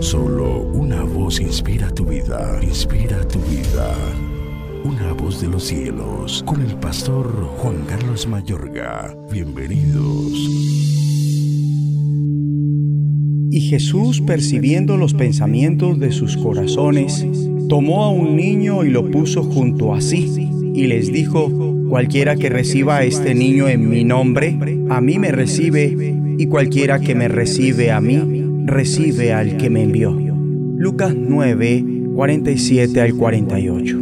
Solo una voz inspira tu vida, inspira tu vida. Una voz de los cielos, con el pastor Juan Carlos Mayorga. Bienvenidos. Y Jesús, percibiendo los pensamientos de sus corazones, tomó a un niño y lo puso junto a sí, y les dijo, cualquiera que reciba a este niño en mi nombre, a mí me recibe, y cualquiera que me recibe a mí, recibe al que me envió. Lucas 9, 47 al 48.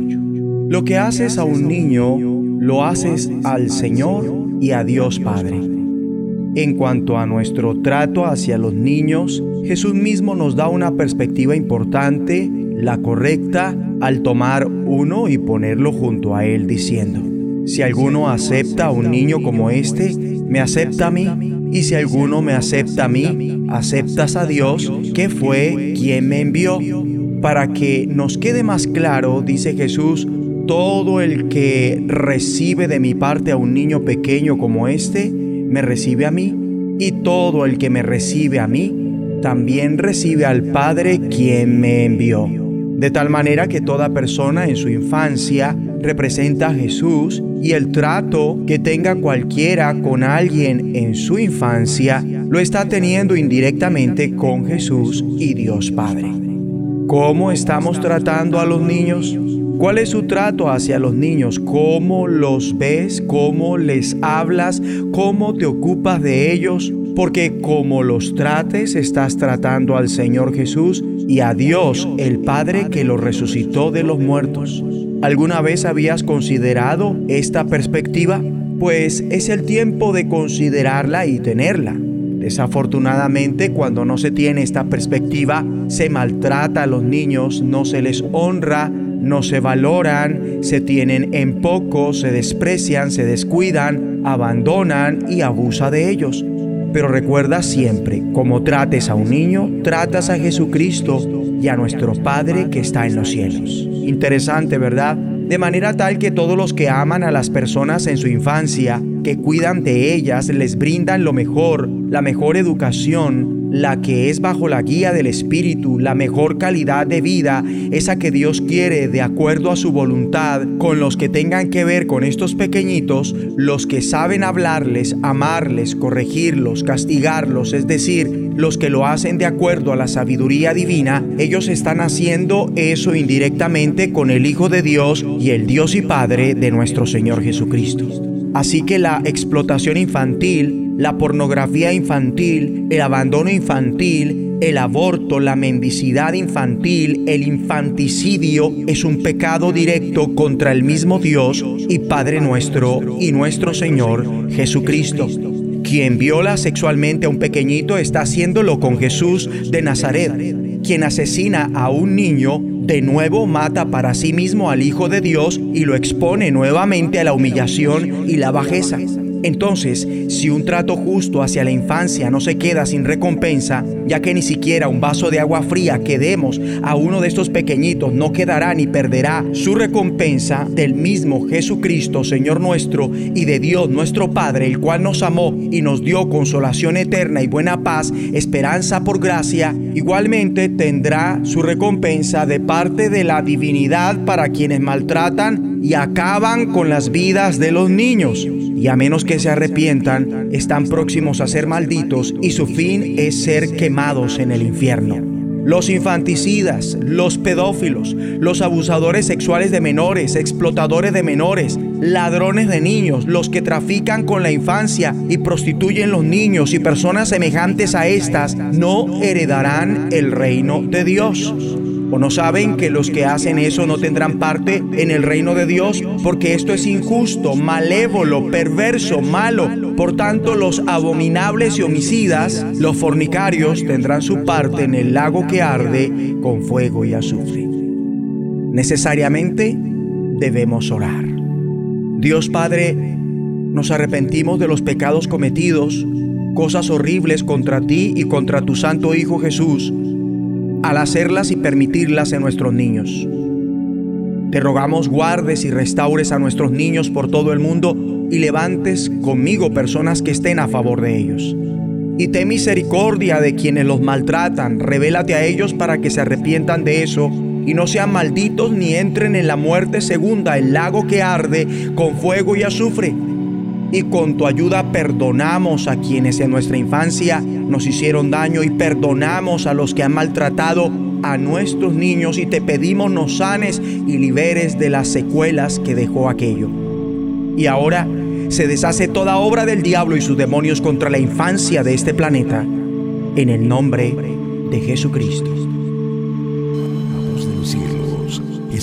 Lo que haces a un niño, lo haces al Señor y a Dios Padre. En cuanto a nuestro trato hacia los niños, Jesús mismo nos da una perspectiva importante, la correcta, al tomar uno y ponerlo junto a él diciendo, si alguno acepta a un niño como este, me acepta a mí, y si alguno me acepta a mí, aceptas a Dios, que fue quien me envió. Para que nos quede más claro, dice Jesús, todo el que recibe de mi parte a un niño pequeño como este, me recibe a mí, y todo el que me recibe a mí, también recibe al Padre quien me envió. De tal manera que toda persona en su infancia representa a Jesús y el trato que tenga cualquiera con alguien en su infancia lo está teniendo indirectamente con Jesús y Dios Padre. ¿Cómo estamos tratando a los niños? ¿Cuál es su trato hacia los niños? ¿Cómo los ves? ¿Cómo les hablas? ¿Cómo te ocupas de ellos? Porque como los trates, estás tratando al Señor Jesús y a Dios, el Padre que lo resucitó de los muertos. ¿Alguna vez habías considerado esta perspectiva? Pues es el tiempo de considerarla y tenerla. Desafortunadamente, cuando no se tiene esta perspectiva, se maltrata a los niños, no se les honra, no se valoran, se tienen en poco, se desprecian, se descuidan, abandonan y abusa de ellos. Pero recuerda siempre, como trates a un niño, tratas a Jesucristo y a nuestro Padre que está en los cielos. Interesante, ¿verdad? De manera tal que todos los que aman a las personas en su infancia, que cuidan de ellas, les brindan lo mejor, la mejor educación, la que es bajo la guía del Espíritu, la mejor calidad de vida, esa que Dios quiere de acuerdo a su voluntad, con los que tengan que ver con estos pequeñitos, los que saben hablarles, amarles, corregirlos, castigarlos, es decir, los que lo hacen de acuerdo a la sabiduría divina, ellos están haciendo eso indirectamente con el Hijo de Dios y el Dios y Padre de nuestro Señor Jesucristo. Así que la explotación infantil la pornografía infantil, el abandono infantil, el aborto, la mendicidad infantil, el infanticidio es un pecado directo contra el mismo Dios y Padre nuestro y nuestro Señor Jesucristo. Quien viola sexualmente a un pequeñito está haciéndolo con Jesús de Nazaret. Quien asesina a un niño de nuevo mata para sí mismo al Hijo de Dios y lo expone nuevamente a la humillación y la bajeza. Entonces, si un trato justo hacia la infancia no se queda sin recompensa, ya que ni siquiera un vaso de agua fría que demos a uno de estos pequeñitos no quedará ni perderá su recompensa del mismo Jesucristo, Señor nuestro, y de Dios nuestro Padre, el cual nos amó y nos dio consolación eterna y buena paz, esperanza por gracia, igualmente tendrá su recompensa de parte de la divinidad para quienes maltratan y acaban con las vidas de los niños y a menos que se arrepientan, están próximos a ser malditos y su fin es ser quemados en el infierno. Los infanticidas, los pedófilos, los abusadores sexuales de menores, explotadores de menores, ladrones de niños, los que trafican con la infancia y prostituyen los niños y personas semejantes a estas, no heredarán el reino de Dios. ¿O no saben que los que hacen eso no tendrán parte en el reino de Dios? Porque esto es injusto, malévolo, perverso, malo. Por tanto, los abominables y homicidas, los fornicarios, tendrán su parte en el lago que arde con fuego y azufre. Necesariamente debemos orar. Dios Padre, nos arrepentimos de los pecados cometidos, cosas horribles contra ti y contra tu Santo Hijo Jesús al hacerlas y permitirlas en nuestros niños. Te rogamos guardes y restaures a nuestros niños por todo el mundo y levantes conmigo personas que estén a favor de ellos. y ten misericordia de quienes los maltratan. Revélate a ellos para que se arrepientan de eso y no sean malditos ni entren en la muerte segunda, el lago que arde con fuego y azufre. Y con tu ayuda perdonamos a quienes en nuestra infancia nos hicieron daño y perdonamos a los que han maltratado a nuestros niños y te pedimos nos sanes y liberes de las secuelas que dejó aquello. Y ahora se deshace toda obra del diablo y sus demonios contra la infancia de este planeta, en el nombre de Jesucristo.